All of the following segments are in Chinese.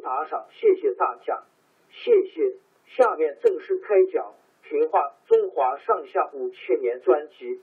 打赏，谢谢大家，谢谢。下面正式开讲《评话中华上下五千年》专辑。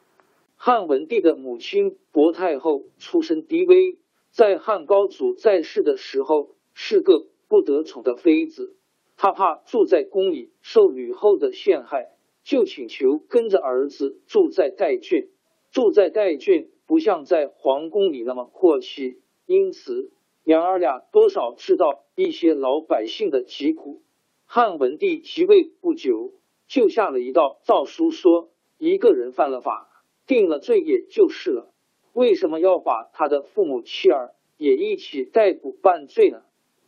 汉文帝的母亲薄太后出身低微，在汉高祖在世的时候是个不得宠的妃子。她怕住在宫里受吕后的陷害，就请求跟着儿子住在代郡。住在代郡不像在皇宫里那么阔气，因此。娘儿俩多少知道一些老百姓的疾苦。汉文帝即位不久，就下了一道诏书，说一个人犯了法，定了罪也就是了。为什么要把他的父母妻儿也一起逮捕办罪呢？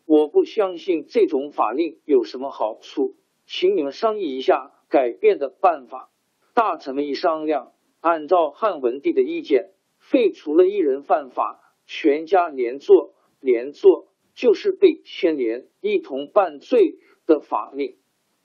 我不相信这种法令有什么好处，请你们商议一下改变的办法。大臣们一商量，按照汉文帝的意见，废除了一人犯法，全家连坐。连坐就是被牵连一同犯罪的法令。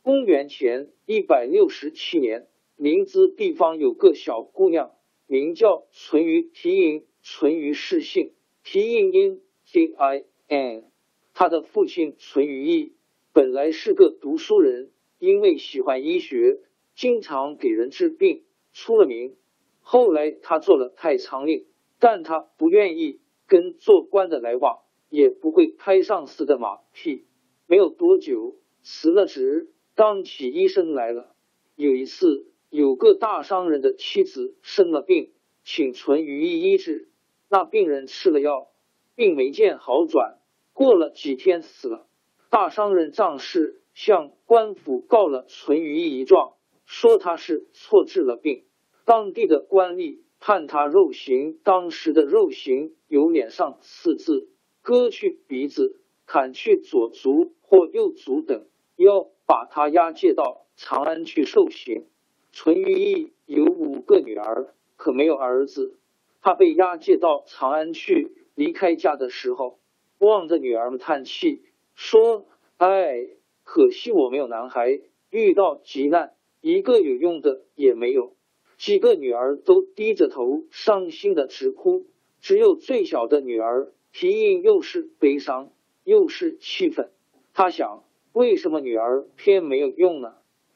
公元前一百六十七年，临淄地方有个小姑娘，名叫淳于缇萦，淳于氏姓，缇萦音 T I N。她的父亲淳于意本来是个读书人，因为喜欢医学，经常给人治病，出了名。后来他做了太仓令，但他不愿意跟做官的来往。也不会拍上司的马屁。没有多久，辞了职，当起医生来了。有一次，有个大商人的妻子生了病，请淳于意医治。那病人吃了药，并没见好转，过了几天死了。大商人仗势向官府告了淳于意一状，说他是错治了病。当地的官吏判他肉刑，当时的肉刑有脸上刺字。割去鼻子，砍去左足或右足等，要把他押解到长安去受刑。淳于意有五个女儿，可没有儿子。他被押解到长安去，离开家的时候，望着女儿们叹气，说：“哎，可惜我没有男孩，遇到急难，一个有用的也没有。”几个女儿都低着头，伤心的直哭，只有最小的女儿。皮印又是悲伤又是气愤，他想，为什么女儿偏没有用呢？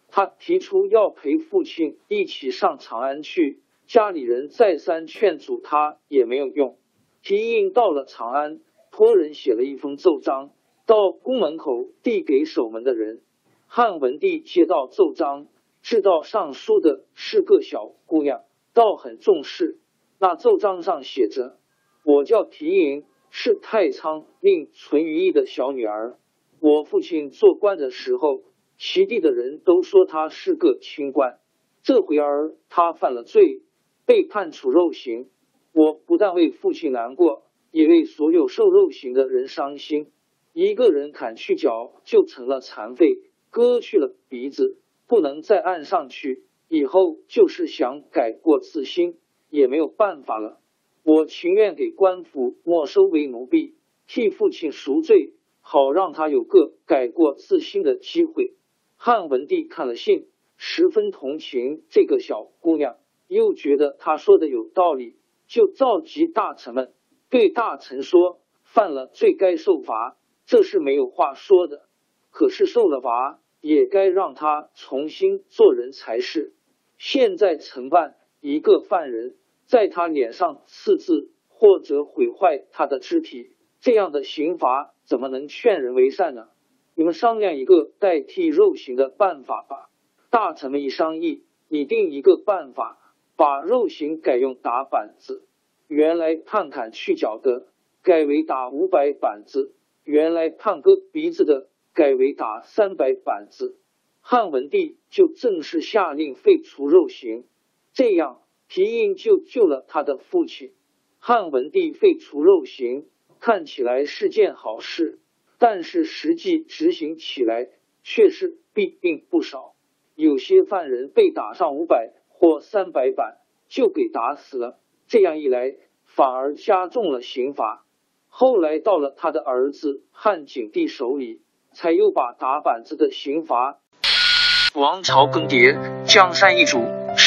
他提出要陪父亲一起上长安去，家里人再三劝阻他也没有用。皮印到了长安，托人写了一封奏章，到宫门口递给守门的人。汉文帝接到奏章，知道上书的是个小姑娘，倒很重视。那奏章上写着：“我叫皮印。”是太仓令淳于意的小女儿。我父亲做官的时候，齐地的人都说他是个清官。这回儿他犯了罪，被判处肉刑。我不但为父亲难过，也为所有受肉刑的人伤心。一个人砍去脚就成了残废，割去了鼻子不能再按上去，以后就是想改过自新也没有办法了。我情愿给官府没收为奴婢，替父亲赎罪，好让他有个改过自新的机会。汉文帝看了信，十分同情这个小姑娘，又觉得她说的有道理，就召集大臣们，对大臣说：“犯了罪该受罚，这是没有话说的。可是受了罚，也该让他重新做人才是。现在惩办一个犯人，在他脸上刺字，或者毁坏他的肢体，这样的刑罚怎么能劝人为善呢？”你们商量一个代替肉刑的办法吧。大臣们一商议，拟定一个办法，把肉刑改用打板子。原来判砍去脚的，改为打五百板子；原来判割鼻子的，改为打三百板子。汉文帝就正式下令废除肉刑，这样皮印就救了他的父亲。汉文帝废除肉刑，看起来是件好事。但是实际执行起来却是弊病不少，有些犯人被打上五百或三百板就给打死了，这样一来反而加重了刑罚。后来到了他的儿子汉景帝手里，才又把打板子的刑罚。王朝更迭，江山易主，